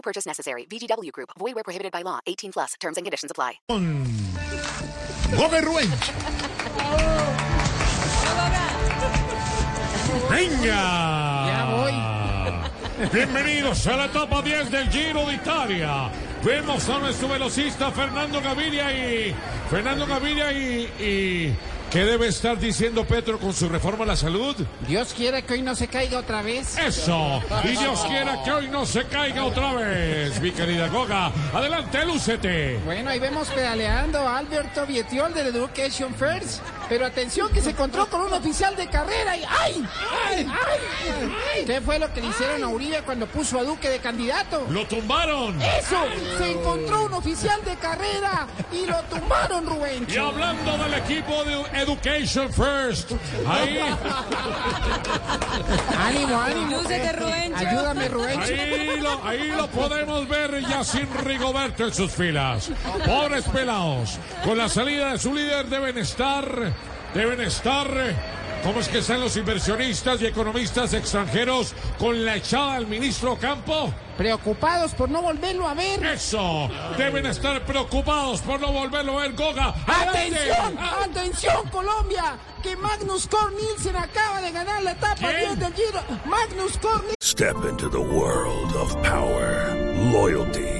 No purchase necessary. VGW Group. Void where prohibited by law. 18 plus. Terms and conditions apply. Gómez Rubén. ¡Venga! Ya voy. Bienvenidos a la etapa 10 del Giro de Italia. Vemos a nuestro velocista Fernando Gaviria y. Fernando Gaviria y. y ¿Qué debe estar diciendo Petro con su reforma a la salud? Dios quiere que hoy no se caiga otra vez. Eso. Y Dios quiera que hoy no se caiga otra vez, mi querida Goga. Adelante, lúcete. Bueno, ahí vemos pedaleando a Alberto Vietiol del Education First. Pero atención que se encontró con un oficial de carrera y ¡ay! ¡ay! ¡ay! ¿Qué fue lo que le hicieron a Uribe cuando puso a Duque de candidato? ¡Lo tumbaron! ¡Eso! Se encontró un oficial de carrera y lo tumbaron, Rubén. Y hablando del equipo de Education First, ahí, Ánimo, ánimo. Lúcete, Rubencho. Ayúdame, Rubén. ahí, lo, ahí lo podemos ver ya sin Rigoberto en sus filas. Pobres pelados, con la salida de su líder deben estar, deben estar... ¿Cómo es que están los inversionistas y economistas extranjeros con la echada del ministro Campo? Preocupados por no volverlo a ver. Eso, deben estar preocupados por no volverlo a ver Goga. ¡Atención! ¡Atención, Colombia! Que Magnus Cor Nielsen acaba de ganar la etapa ¿Quién? 10 del Giro. Magnus Cor. Step into the world of power, loyalty,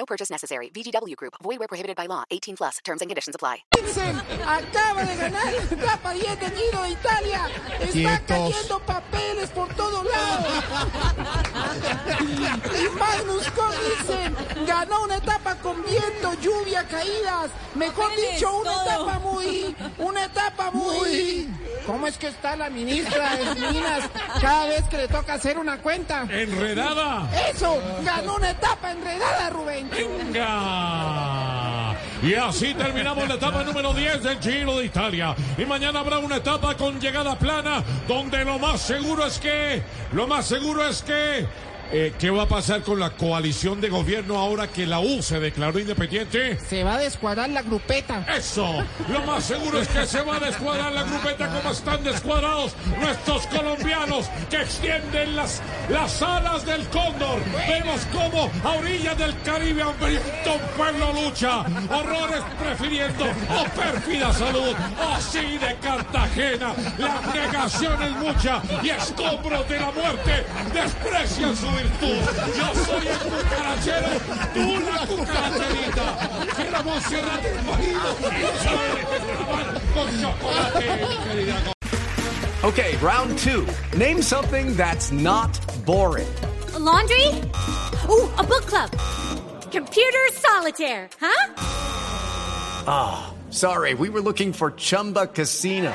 No purchase necessary. VGW Group. Void where prohibited by law. 18 plus. Terms and conditions apply. acaba de ganar la etapa 10 del Giro de Italia. Está Quietos. cayendo papeles por todos lados. Y Magnus Cor Nielsen ganó una etapa con viento, lluvia, caídas. Mejor dicho, una todo. etapa muy, una etapa muy. ¿Cómo es que está la ministra de Minas cada vez que le toca hacer una cuenta? ¡Enredada! Eso, ganó una etapa enredada, Rubén. ¡Venga! Y así terminamos la etapa número 10 del Giro de Italia. Y mañana habrá una etapa con llegada plana, donde lo más seguro es que, lo más seguro es que, eh, ¿qué va a pasar con la coalición de gobierno ahora que la U se declaró independiente? Se va a descuadrar la grupeta. Eso, lo más seguro es que se va a descuadrar la grupeta como están descuadrados nuestros colombianos que extienden las, las alas del cóndor. Vemos cómo a orillas del Caribe hambriento un pueblo lucha, horrores prefiriendo, oh pérfida salud, oh sí de Cartagena, la negación es mucha y escombros de la muerte desprecian su virtud. Yo soy el cucarachero, tú la cucaracherita, que Ramón Serrat el marido, con chocolate, mi querida Okay, round two. Name something that's not boring. A laundry? Ooh, a book club. Computer solitaire, huh? Ah, sorry, we were looking for Chumba Casino.